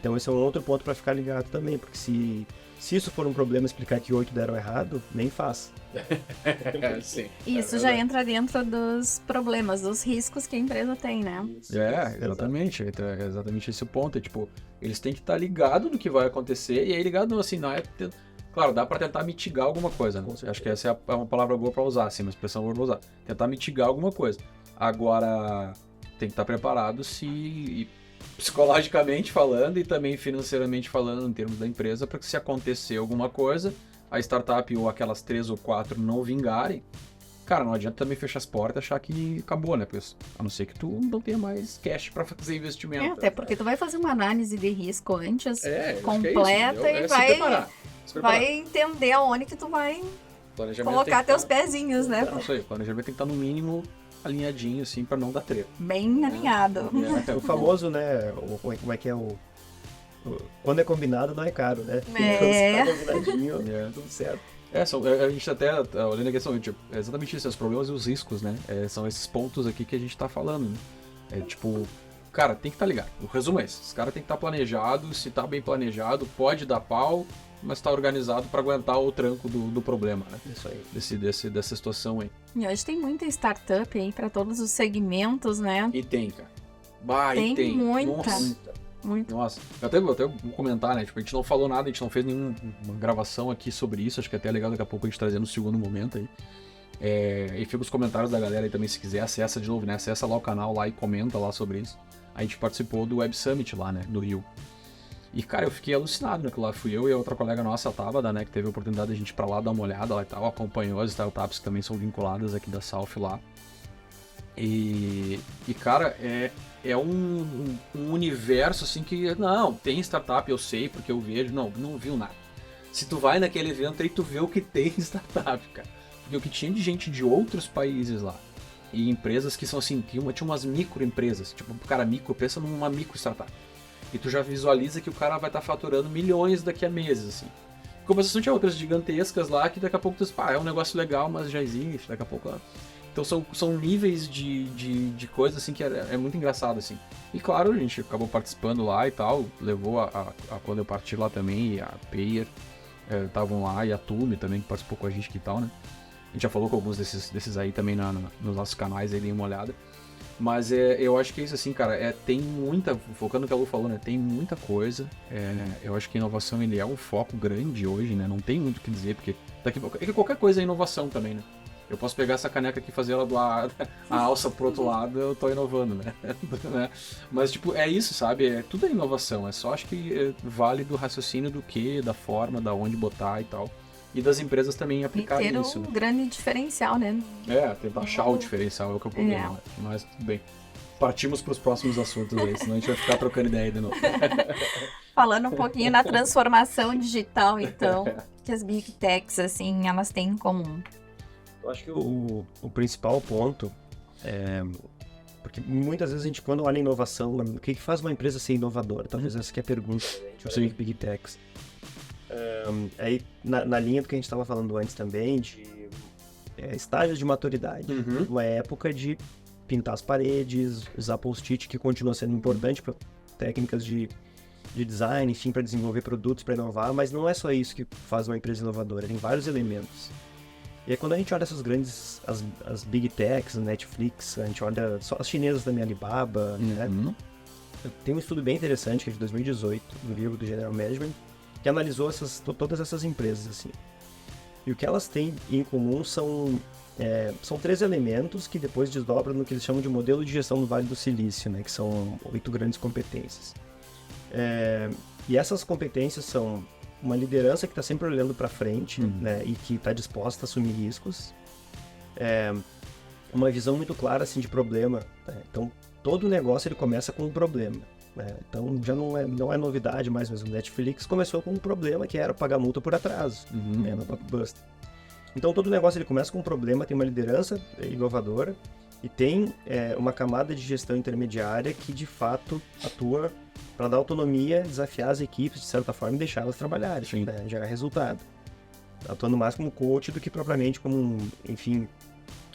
Então esse é um outro ponto para ficar ligado também, porque se se isso for um problema explicar que oito deram errado, nem faz. [LAUGHS] Sim. Isso é já entra dentro dos problemas, dos riscos que a empresa tem, né? Isso, é, exatamente. É exatamente esse o ponto. É tipo, eles têm que estar ligados no que vai acontecer, e aí ligado assim, não é. Claro, dá para tentar mitigar alguma coisa. Né? Acho que essa é, é uma palavra boa para usar, assim, uma expressão boa pra usar. Tentar mitigar alguma coisa. Agora, tem que estar preparado se psicologicamente falando e também financeiramente falando em termos da empresa, para que se acontecer alguma coisa, a startup ou aquelas três ou quatro não vingarem, cara, não adianta também fechar as portas e achar que acabou, né? Porque, a não ser que tu não tenha mais cash para fazer investimento. É, até porque tu vai fazer uma análise de risco antes, é, completa, é isso, e é vai, preparar, vai entender aonde que tu vai colocar teus pezinhos, né? Não sei, o planejamento tem que estar no mínimo alinhadinho, assim, para não dar treta. Bem alinhado. É, [LAUGHS] o famoso, né? O, como é que é o. Quando é combinado, não é caro, né? É. Então, se tá combinadinho, [LAUGHS] é. tudo certo. É, são, é, a gente até, olhando a questão, tipo, é exatamente isso, os problemas e os riscos, né? É, são esses pontos aqui que a gente tá falando, né? É tipo, cara, tem que estar tá ligado. O resumo é esse, os caras tem que estar tá planejado, se tá bem planejado, pode dar pau, mas está organizado para aguentar o tranco do, do problema, né? Isso aí. Desse, desse, dessa situação aí. E hoje tem muita startup aí para todos os segmentos, né? E tem, cara. Bah, tem, e tem. muita. Nossa. Muito. Nossa, eu até, eu até vou comentar, né? Tipo, a gente não falou nada, a gente não fez nenhuma gravação aqui sobre isso. Acho que é até legal daqui a pouco a gente trazer no segundo momento aí. É, e fica os comentários da galera aí também, se quiser, acessa de novo, né? Acessa lá o canal lá e comenta lá sobre isso. A gente participou do Web Summit lá, né? Do Rio. E, cara, eu fiquei alucinado naquilo lá. Fui eu e a outra colega nossa, a Tabada, né? Que teve a oportunidade de a gente ir pra lá dar uma olhada lá e tal. Acompanhou as startups que também são vinculadas aqui da South lá. E, e cara, é, é um, um, universo assim que. Não, tem startup, eu sei, porque eu vejo. Não, não viu nada. se tu vai naquele evento aí, tu vê o que tem startup, cara. Porque o que tinha de gente de outros países lá. E empresas que são assim, tinha, uma, tinha umas microempresas. Tipo, cara micro, pensa numa micro startup. E tu já visualiza que o cara vai estar tá faturando milhões daqui a meses, assim. Em compensação tinha outras gigantescas lá que daqui a pouco tu pá, é um negócio legal, mas já existe, daqui a pouco. Então são, são níveis de, de, de coisa assim que é, é, muito engraçado, assim. E claro, a gente acabou participando lá e tal, levou a, a, a quando eu parti lá também, e a Payer estavam é, lá, e a Tume também, que participou com a gente que tal, né? A gente já falou com alguns desses, desses aí também na, na, nos nossos canais, aí, deem uma olhada. Mas é, eu acho que é isso assim, cara. É, tem muita, focando no que a Lu falou, né? Tem muita coisa. É, eu acho que a inovação ele é um foco grande hoje, né? Não tem muito o que dizer, porque daqui, é que qualquer coisa é inovação também, né? Eu posso pegar essa caneca aqui e fazer ela do lado, [LAUGHS] a alça pro outro lado, eu tô inovando, né? [LAUGHS] né? Mas, tipo, é isso, sabe? É, tudo é inovação. É só, acho que é, vale do raciocínio do que, da forma, da onde botar e tal e das empresas também aplicarem ter isso. um né? grande diferencial, né? É, tentar achar o diferencial é o que é o problema. É. Né? Mas tudo bem. Partimos para os próximos assuntos aí, senão a gente vai ficar trocando ideia de novo. [LAUGHS] [LAUGHS] Falando um pouquinho na transformação digital, então, que as Big Techs, assim, elas têm em comum. Eu acho que o, o principal ponto é. Porque muitas vezes a gente, quando olha inovação, o que faz uma empresa ser inovadora? Talvez essa que é a pergunta de Big Techs. Um, aí, na, na, linha do que a gente estava falando antes também, de é, estágios de maturidade. Uhum. Uma época de pintar as paredes, usar post-it, que continua sendo importante para técnicas de, de design, enfim, para desenvolver produtos, para inovar, mas não é só isso que faz uma empresa inovadora, tem vários elementos. E aí, quando a gente olha essas grandes, as, as big techs, Netflix, a gente olha só as chinesas também, Alibaba, né? uhum. né? Tem um estudo bem interessante, que é de 2018, do livro do General Management, que analisou essas, todas essas empresas, assim. E o que elas têm em comum são, é, são três elementos que depois desdobram no que eles chamam de modelo de gestão do Vale do Silício, né, que são oito grandes competências. É, e essas competências são uma liderança que está sempre olhando para frente uhum. né, e que está disposta a assumir riscos. É, uma visão muito clara assim, de problema. Né? Então, todo negócio ele começa com um problema. Né? Então já não é, não é novidade mais, mas o Netflix começou com um problema que era pagar multa por atraso, uhum. né, no Blockbuster. Então todo negócio ele começa com um problema, tem uma liderança inovadora e tem é, uma camada de gestão intermediária que de fato atua para dar autonomia, desafiar as equipes de certa forma e deixá-las trabalharem, né, gerar resultado. Atuando mais como coach do que propriamente como um, enfim,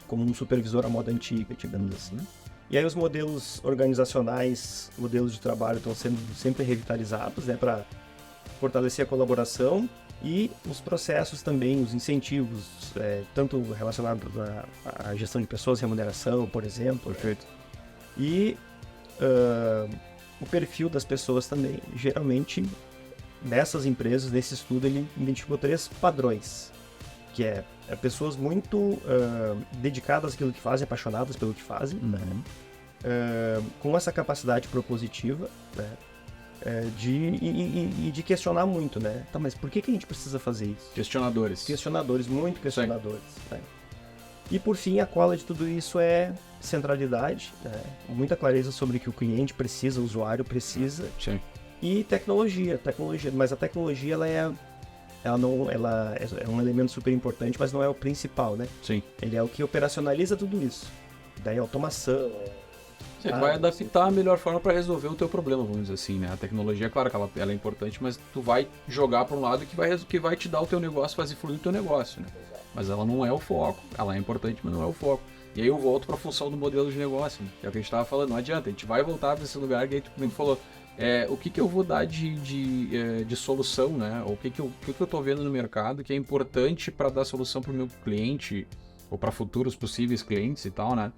como um supervisor à moda antiga, digamos assim. E aí os modelos organizacionais, modelos de trabalho estão sendo sempre revitalizados, né, para fortalecer a colaboração e os processos também, os incentivos, é, tanto relacionados à, à, gestão de pessoas, remuneração, por exemplo. Perfeito. E uh, o perfil das pessoas também. Geralmente, nessas empresas, nesse estudo, ele identificou três padrões, que é, é pessoas muito uh, dedicadas àquilo que fazem, apaixonadas pelo que fazem, uhum. né? uh, com essa capacidade propositiva, né? Uh, de, e, e, e, de questionar muito, né? Tá, mas por que, que a gente precisa fazer isso? Questionadores. Questionadores, muito questionadores. Né? E por fim, a cola de tudo isso é centralidade, né? muita clareza sobre o que o cliente precisa, o usuário precisa. Sim. E tecnologia, tecnologia, mas a tecnologia ela é ela não ela é um elemento super importante, mas não é o principal, né? Sim. Ele é o que operacionaliza tudo isso. Daí automação, você ah, vai adaptar a melhor forma para resolver o teu problema, vamos dizer assim, né? A tecnologia, claro que ela, ela, é importante, mas tu vai jogar para um lado que vai, que vai te dar o teu negócio, fazer fluir o teu negócio, né? Mas ela não é o foco. Ela é importante, mas não é o foco. E aí eu volto para a função do modelo de negócio, né? que é o que a gente estava falando. Não adianta, a gente vai voltar para esse lugar que a gente falou. É, o que, que eu vou dar de, de, é, de solução, né? O que, que, eu, que, que eu tô vendo no mercado que é importante para dar solução para o meu cliente ou para futuros possíveis clientes e tal, né?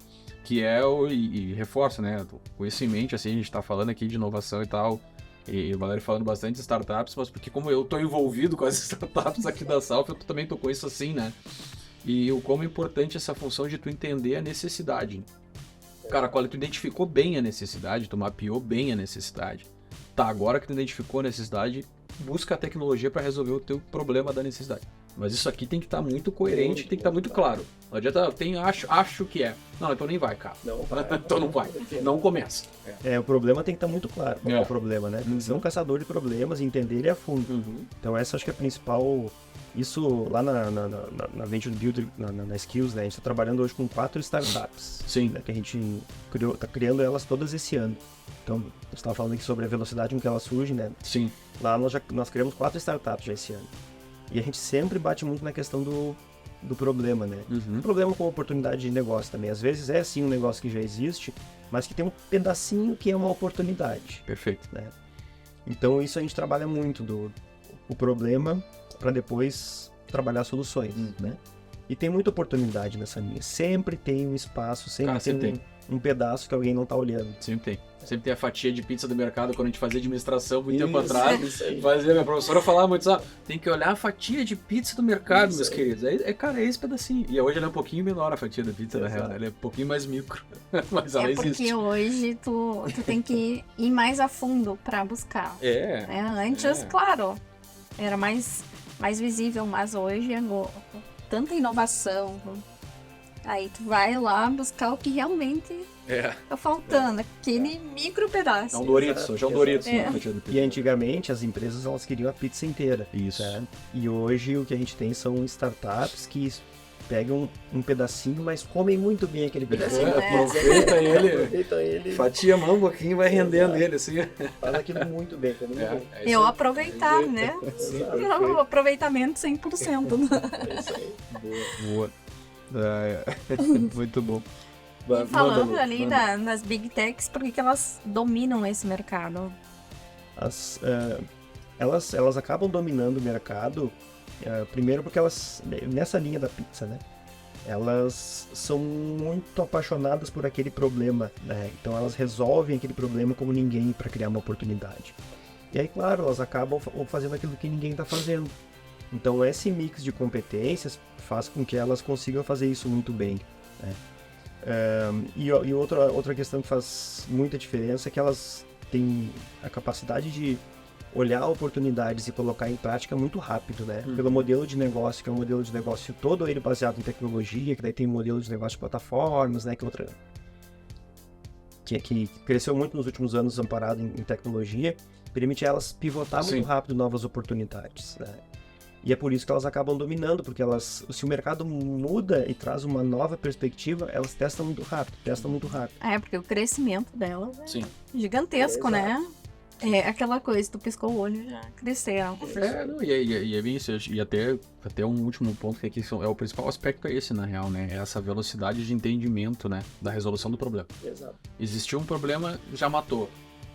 que é o. E, e né? Com isso em mente, assim, a gente está falando aqui de inovação e tal. E, o Valério falando bastante de startups, mas porque como eu estou envolvido [LAUGHS] com as startups aqui da Salf, eu também tô com isso assim, né? E o como é importante essa função de tu entender a necessidade. Cara, quando tu identificou bem a necessidade, tu mapeou bem a necessidade. Tá, agora que tu identificou a necessidade, busca a tecnologia para resolver o teu problema da necessidade. Mas isso aqui tem que estar muito coerente, muito, tem que estar muito claro. Não adianta, tem, acho, acho que é. Não, então nem vai, cara. Não [LAUGHS] vai. então não vai. Não começa. É. é, o problema tem que estar muito claro qual é, o problema, né? Uhum. Ser um caçador de problemas e entender ele a fundo. Uhum. Então essa acho que é a principal. Isso lá na, na, na, na Venture Builder, na, na, Skills, né? A gente está trabalhando hoje com quatro startups. Sim. Né? Que a gente criou, tá criando elas todas esse ano. Então, você estava falando aqui sobre a velocidade com que elas surgem, né? Sim. Lá nós já nós criamos quatro startups já esse ano. E a gente sempre bate muito na questão do, do problema, né? Uhum. Problema com oportunidade de negócio também. Às vezes é sim um negócio que já existe, mas que tem um pedacinho que é uma oportunidade. Perfeito. Né? Então isso a gente trabalha muito do o problema para depois trabalhar soluções, uhum. né? E tem muita oportunidade nessa linha. Sempre tem um espaço, sempre Cara, tem, tem um pedaço que alguém não tá olhando. Sempre tem. Sempre tem a fatia de pizza do mercado quando a gente fazia administração muito isso, tempo atrás. [LAUGHS] Isso. Fazia, minha professora falava muito só, tem que olhar a fatia de pizza do mercado, isso meus aí. queridos. É, é, cara, é esse pedacinho. E hoje ela é um pouquinho menor a fatia da pizza, Exato. na real. Né? Ela é um pouquinho mais micro. [LAUGHS] Mas ela é existe. porque hoje tu, tu tem que ir mais a fundo pra buscar. É. é antes, é. claro, era mais, mais visível, mas hoje é tanta inovação. Aí tu vai lá buscar o que realmente é. Tá faltando, aquele micro pedaço. É um Doritos, hoje é um Doritos. É. E antigamente as empresas elas queriam a pizza inteira. Isso. Certo? E hoje o que a gente tem são startups que pegam um pedacinho, mas comem muito bem aquele pedacinho. É, aproveita [LAUGHS] ele, aproveita ele. Fatia mão um pouquinho e vai rendendo ele, assim. Faz aquilo muito bem, tá muito é, bem. É Eu aproveitar, né? Sim, o aproveitamento 100%. É isso aí. [LAUGHS] Boa. Boa. É, [LAUGHS] muito bom. E falando manda, ali manda. nas big techs, por que, que elas dominam esse mercado? As, uh, elas, elas acabam dominando o mercado, uh, primeiro porque elas, nessa linha da pizza, né? Elas são muito apaixonadas por aquele problema, né? Então elas resolvem aquele problema como ninguém para criar uma oportunidade. E aí, claro, elas acabam fazendo aquilo que ninguém está fazendo. Então esse mix de competências faz com que elas consigam fazer isso muito bem. Né? e, e outra, outra questão que faz muita diferença é que elas têm a capacidade de olhar oportunidades e colocar em prática muito rápido, né? Uhum. Pelo modelo de negócio, que é um modelo de negócio todo ele baseado em tecnologia, que daí tem modelo de negócio de plataformas, né? Que é outra... Que, que cresceu muito nos últimos anos amparado em, em tecnologia, permite elas pivotar Sim. muito rápido novas oportunidades, né? E é por isso que elas acabam dominando, porque elas, se o mercado muda e traz uma nova perspectiva, elas testam muito rápido, testam muito rápido. É, porque o crescimento delas é Sim. gigantesco, é, né? É aquela coisa, tu piscou o olho já cresceram. É, não, e, é, e, é bem isso. E até, até um último ponto que aqui é o principal aspecto é esse, na real, né? É essa velocidade de entendimento, né? Da resolução do problema. Exato. Existiu um problema, já matou.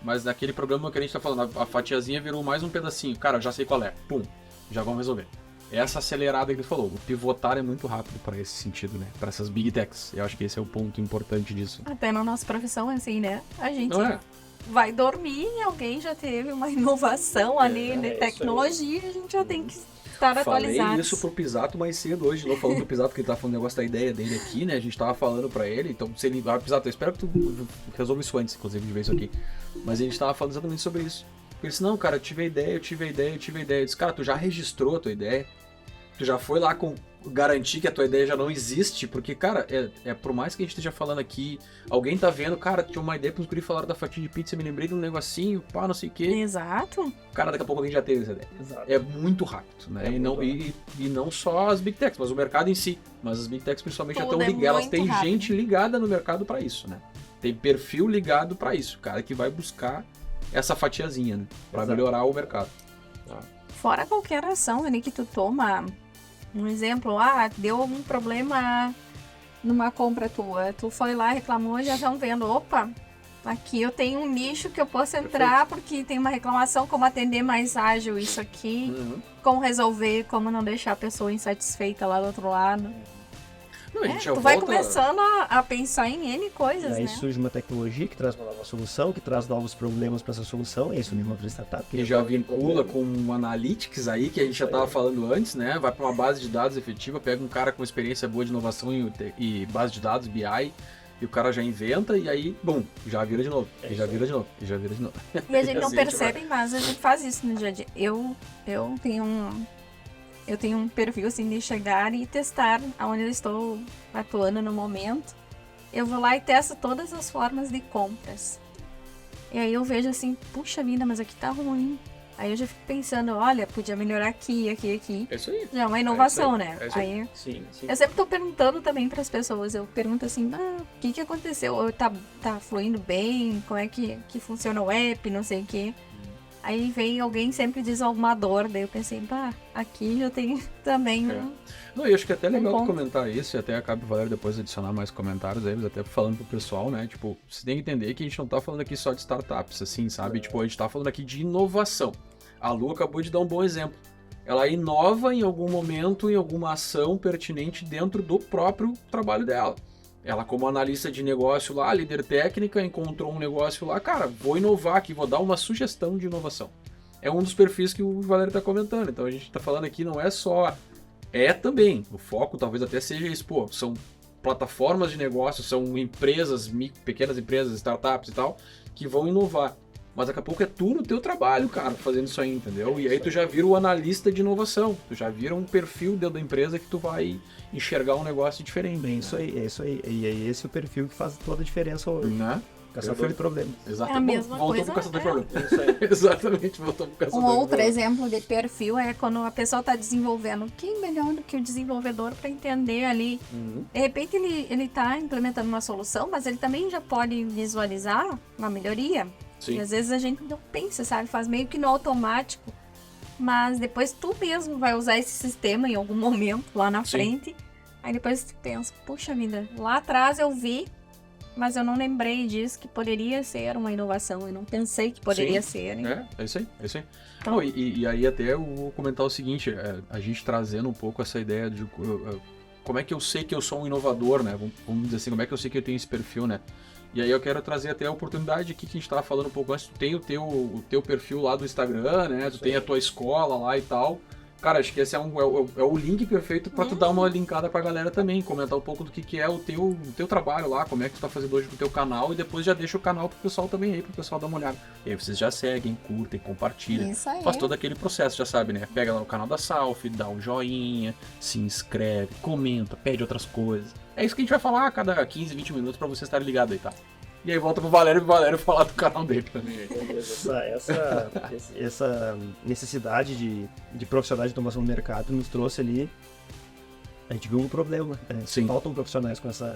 Mas daquele problema que a gente tá falando, a, a fatiazinha virou mais um pedacinho. Cara, já sei qual é. Pum já vão resolver. Essa acelerada que ele falou, o pivotar é muito rápido para esse sentido, né? Para essas big techs. Eu acho que esse é o ponto importante disso. Até na nossa profissão, assim, né? A gente é. Vai dormir e alguém já teve uma [LAUGHS] inovação é, ali de é tecnologia, a gente já tem que estar Falei atualizado. Falei isso pro Pisato mais cedo hoje, não falando do Pisato, que ele tava falando negócio da ideia dele aqui, né? A gente tava falando para ele, então se ele. Ah, Pisato, eu espero que tu resolva isso antes, inclusive, de ver isso aqui. Mas a gente tava falando exatamente sobre isso. Ele disse, não, cara, eu tive a ideia, eu tive a ideia, eu tive a ideia. Eu disse, cara, tu já registrou a tua ideia? Tu já foi lá com garantir que a tua ideia já não existe? Porque, cara, é, é por mais que a gente esteja falando aqui, alguém tá vendo, cara, tinha uma ideia para os guri falaram da fatia de pizza, me lembrei de um negocinho, pá, não sei o quê. Exato. Cara, daqui a pouco alguém já teve essa ideia. Exato. É muito rápido, né? É e, não, e, e, não só as big techs, mas o mercado em si. Mas as big techs principalmente já estão é ligadas, elas têm rápido. gente ligada no mercado para isso, né? Tem perfil ligado para isso, cara que vai buscar essa fatiazinha, né? Pra Exato. melhorar o mercado. Tá. Fora qualquer ação ali que tu toma, um exemplo, ah, deu algum problema numa compra tua, tu foi lá, reclamou, já estão vendo, opa, aqui eu tenho um nicho que eu posso entrar porque tem uma reclamação, como atender mais ágil isso aqui, uhum. como resolver, como não deixar a pessoa insatisfeita lá do outro lado. Não, é, tu volta... vai começando a, a, pensar em N coisas, aí né? surge uma tecnologia que traz uma nova solução, que traz novos problemas para essa solução, é isso mesmo outra startup. Que já vincula com um analytics aí, que a gente já estava falando antes, né? Vai para uma base de dados efetiva, pega um cara com experiência boa de inovação e, e base de dados, BI, e o cara já inventa e aí, bum, já vira de novo. É e já vira de novo. E já vira de novo. E a gente não assim percebe, mas a gente faz isso no dia a dia. Eu, eu tenho um eu tenho um perfil assim de chegar e testar aonde eu estou atuando no momento. Eu vou lá e testo todas as formas de compras. E aí eu vejo assim, puxa vida, mas aqui tá ruim. Aí eu já fico pensando, olha, podia melhorar aqui, aqui, aqui. É isso aí. Já é uma inovação, É né? isso aí, aí Sim, sim. eu sempre tô perguntando também para as pessoas. Eu pergunto assim, ah, o que que aconteceu? Tá, tá fluindo bem? Como é que, que funciona o app? Não sei o quê. Aí vem alguém sempre diz alguma dor. Daí eu pensei, pá, aqui já tem [LAUGHS] também É. um... Não, e acho que é até legal ponto. comentar isso, e até acaba o Valério depois adicionar mais comentários aí, mas até falando pro pessoal, né? Tipo, você tem que entender que a gente não tá falando aqui só de startups, assim, sabe? Tipo, a gente tá falando aqui de inovação. A Lu acabou de dar um bom exemplo. Ela inova em algum momento, em alguma ação pertinente dentro do próprio trabalho dela. Ela, como analista de negócio lá, líder técnica, encontrou um negócio lá, cara, vou inovar aqui, vou dar uma sugestão de inovação. É um dos perfis que o Valério tá comentando. Então a gente tá falando aqui não é só é também. O foco talvez até seja isso, pô, são plataformas de negócio, são empresas, pequenas empresas, startups e tal, que vão inovar. Mas daqui a pouco é tu no teu trabalho, cara, fazendo isso aí, entendeu? E aí tu já vira o analista de inovação. Tu já vira um perfil dentro da empresa que tu vai enxergar um negócio diferente. É isso aí, é isso aí. E é esse o perfil que faz toda a diferença hoje. Né? Caçador de problemas. Exato. É a mesma Voltou coisa, pro caçador de é. problema. Isso aí. [LAUGHS] Exatamente, voltou pro caçador Um de outro exemplo de perfil é quando a pessoa está desenvolvendo. Quem melhor do que o desenvolvedor para entender ali? Uhum. De repente ele ele está implementando uma solução, mas ele também já pode visualizar uma melhoria. Sim. E às vezes a gente não pensa, sabe? Faz meio que no automático. Mas depois tu mesmo vai usar esse sistema em algum momento lá na Sim. frente. Aí depois tu pensa, puxa vida, lá atrás eu vi, mas eu não lembrei disso que poderia ser uma inovação. Eu não pensei que poderia ser. né? É, é isso aí, é isso aí. Então- Não, e, e aí até eu vou comentar o seguinte, é, a gente trazendo um pouco essa ideia de como é que eu sei que eu sou um inovador, né? Vamos dizer assim, como é que eu sei que eu tenho esse perfil, né? E aí eu quero trazer até a oportunidade aqui que a gente tava falando um pouco antes, tu tem o teu, o teu perfil lá do Instagram, né? Tu tem a tua escola lá e tal. Cara, acho que esse é, um, é, o, é o link perfeito pra tu dar uma linkada pra galera também, comentar um pouco do que, que é o teu, o teu trabalho lá, como é que tu tá fazendo hoje com o teu canal, e depois já deixa o canal pro pessoal também aí, pro pessoal dar uma olhada. E aí vocês já seguem, curtem, compartilham. Isso aí. Faz todo aquele processo, já sabe, né? Pega lá o canal da Salf, dá um joinha, se inscreve, comenta, pede outras coisas. É isso que a gente vai falar a cada 15, 20 minutos pra vocês estarem ligados aí, tá? E aí volta pro Valério e o Valério falar do canal dele também. Essa, essa, essa necessidade de, de profissionais de automação no mercado nos trouxe ali. A gente viu um problema. né? Sim. Faltam profissionais com essa.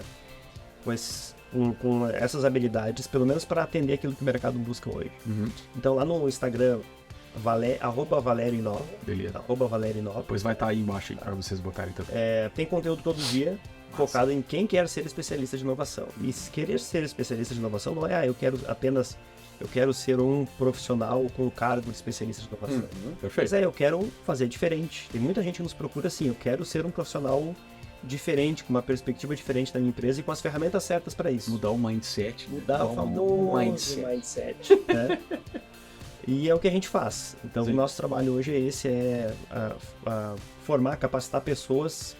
Com, esse- com- essas habilidades, pelo menos para atender aquilo que o mercado busca hoje. Uhum, Então lá no Instagram, vale, arroba Valério Inova, beleza. arroba Valério Inova, Depois vai estar aí embaixo aí pra vocês botarem também. é, tem conteúdo todo dia focado em quem quer ser especialista de inovação. E se querer ser especialista de inovação não é, ah, eu quero apenas, eu quero ser um profissional com o cargo de especialista de inovação. Uhum, Mas perfeito. é, eu quero fazer diferente. Tem muita gente que nos procura assim, eu quero ser um profissional diferente, com uma perspectiva diferente da minha empresa e com as ferramentas certas para isso. Mudar o mindset. né? Mudar o famoso mindset. mindset. [LAUGHS] né? E é o que a gente faz. Então, Sim. o nosso trabalho hoje é esse, é a- a formar, capacitar pessoas.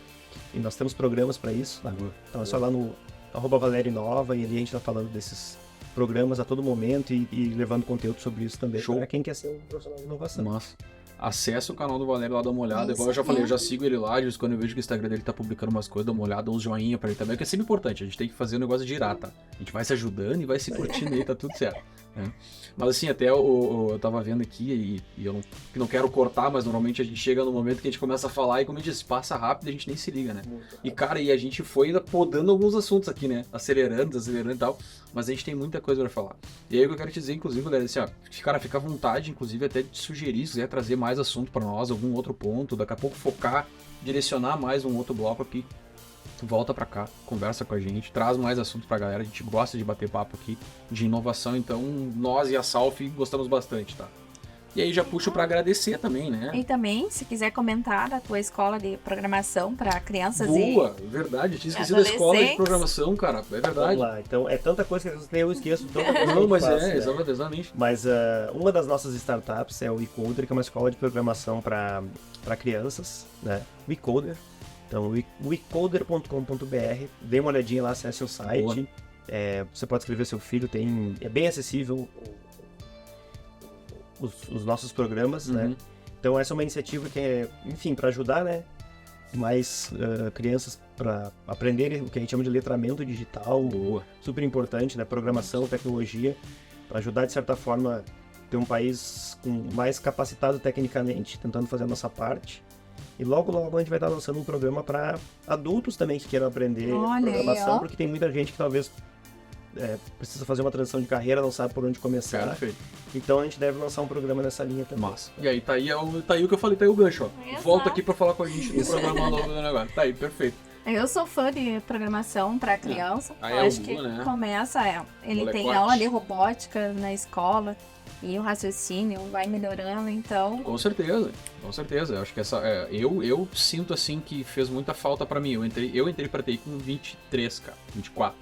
E nós temos programas para isso. tá? Então é só lá no arroba Valério Nova e ali a gente está falando desses programas a todo momento e, e levando conteúdo sobre isso também Show. para quem quer ser um profissional de inovação. Nossa. Acesse o canal do Valério lá, dá uma olhada. Isso Igual eu já falei, eu já sigo ele lá, de vez quando eu vejo que o Instagram dele tá publicando umas coisas, dá uma olhada, uns joinha pra ele também, que é sempre importante. A gente tem que fazer o negócio girar, tá? A gente vai se ajudando e vai se curtindo aí, tá tudo certo. Né? Mas assim, até eu tava vendo aqui e, e eu não, não quero cortar, mas normalmente a gente chega no momento que a gente começa a falar e como eu disse, passa rápido a gente nem se liga, né? E cara, e a gente foi ainda podando alguns assuntos aqui, né? Acelerando, acelerando e tal. Mas a gente tem muita coisa pra falar. E aí o que eu quero te dizer, inclusive, galera, assim, ó, cara, fica à vontade, inclusive, até de sugerir, se quiser trazer mais assunto pra nós, algum outro ponto, daqui a pouco focar, direcionar mais um outro bloco aqui. Volta pra cá, conversa com a gente, traz mais assunto pra galera. A gente gosta de bater papo aqui de inovação, então nós e a Salf gostamos bastante, tá? E aí já puxo pra agradecer também, né? E também, se quiser comentar da tua escola de programação para crianças Boa, verdade. Tinha esquecido da escola de programação, cara. É verdade. Vamos lá. Então, é tanta coisa que eu esqueço. Tanta coisa Não, mas faz, é, né? exatamente, exatamente. Mas ah, uma das nossas startups é o eCoder, que é uma escola de programação para crianças, né? O eCoder. Então, ecoder.com.br, dê uma olhadinha lá, acesse o site. É, você pode escrever seu filho, tem, é bem acessível os, os nossos programas, né? Uhum. Então essa é uma iniciativa que é, enfim, para ajudar, né, mais uh, crianças para aprenderem o que a gente chama de letramento digital, Boa. super importante, né, programação, tecnologia, para ajudar de certa forma ter um país com mais capacitado tecnicamente, tentando fazer a nossa parte. E logo, logo a gente vai estar lançando um programa para adultos também que queiram aprender Olha aí, programação, ó. porque tem muita gente que talvez é, precisa fazer uma transição de carreira, não sabe por onde começar. Perfeito. Então a gente deve lançar um programa nessa linha também. Massa. E aí, tá aí, é o- tá aí o que eu falei, tá aí o gancho, ó. Exato. Volta aqui pra falar com a gente do programa novo do negócio. Tá aí, perfeito. Eu sou fã de programação para criança. Ah, Eu é acho que né? começa, é, ele tem Molecote. aula de robótica na escola e o raciocínio vai melhorando, então Com certeza, com certeza. Eu acho que essa. é, eu, eu sinto assim que fez muita falta pra mim. Eu entrei, eu entrei pra TI com 23, cara. 24.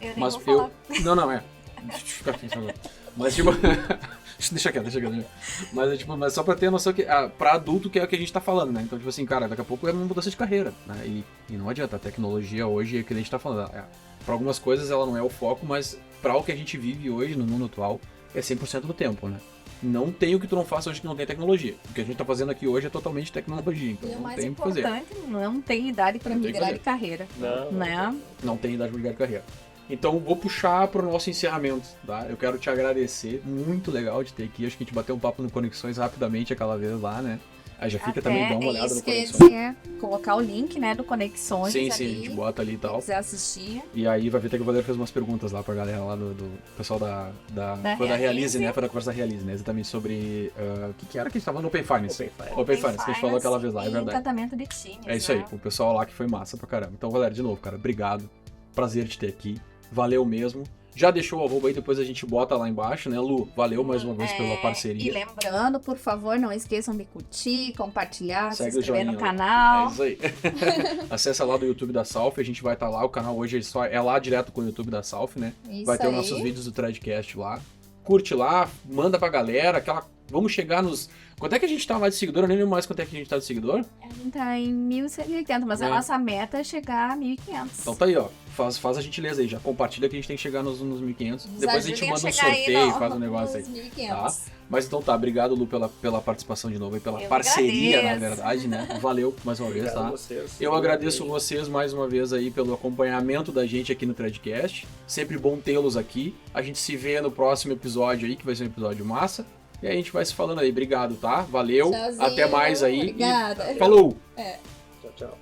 eu nem Mas falar. eu. [LAUGHS] Não, não, é. Deixa eu ficar pensando. Mas tipo. [LAUGHS] deixa quieto, deixa quieto. Mas, é, tipo, mas só pra ter a noção que. Ah, pra adulto que é o que a gente tá falando, né? Então, tipo assim, cara, daqui a pouco é uma mudança de carreira. Né? E, e não adianta. A tecnologia hoje é o que a gente tá falando. É, pra algumas coisas ela não é o foco, mas pra o que a gente vive hoje no mundo atual é 100% do tempo, né? Não tem o que tu não faça hoje que não tem tecnologia. O que a gente tá fazendo aqui hoje é totalmente tecnologia. Então E o não mais tem o que fazer. importante, não tem idade para migrar de carreira, Não, né? não tem idade para ligar de carreira. Então vou puxar para o nosso encerramento, tá? Eu quero te agradecer, muito legal de ter aqui. Acho que a gente bateu um papo no Conexões rapidamente aquela vez lá, né? Aí já fica Até também, dá uma é olhada no Conexões. dizer, colocar o link, né, do Conexões Sim, sim, a ali, gente bota ali e tal. quiser assistir. E aí vai ver que o Valério fez umas perguntas lá pra galera lá do, do pessoal da. Da, Da foi da Realize, Realize. né? Foi da conversa da Realize, né? Exatamente sobre. ah, o que, que era que a gente tava falando? Open Finance. Open Finance. Open Finance, que a gente falou aquela vez lá, é verdade. encantamento de times, É isso aí, né? o pessoal lá que foi massa pra caramba. Então, galera, de novo, cara, obrigado. Prazer te ter aqui. Valeu mesmo. Já deixou o arroba aí, depois a gente bota lá embaixo, né, Lu? Valeu mais uma vez pela É, parceria. E lembrando, por favor, não esqueçam de curtir, compartilhar, Segue se inscrever no joinha lá. canal. É isso aí. [LAUGHS] Acessa lá do YouTube da Salf, a gente vai estar lá. O canal hoje é só é lá direto com o YouTube da Salf, né? Isso vai ter aí. os nossos vídeos do Threadcast lá. Curte lá, manda pra galera, aquela. Vamos chegar nos. Quanto é que a gente tá mais de seguidor? Eu nem lembro mais quanto é que a gente tá de seguidor. A gente tá em 1180, mas É. a nossa meta é chegar a 1500. Então tá aí, ó. Faz, faz a gentileza aí, já compartilha que a gente tem que chegar nos, nos 1500. Nos Depois a gente manda um aí sorteio, no- faz um negócio aí. nos 1500. Mas então tá, obrigado Lu pela, pela participação de novo e pela Eu parceria, na agradeço. verdade, né? Valeu mais uma vez, tá? a vocês. Eu agradeço vocês mais uma vez aí pelo acompanhamento da gente aqui no Threadcast. Sempre bom tê-los aqui. A gente se vê no próximo episódio aí, que vai ser um episódio massa. E a gente vai se falando aí. Obrigado, tá? Valeu. Tchauzinho, Até mais aí. Obrigada. E... Falou. É. Tchau, tchau.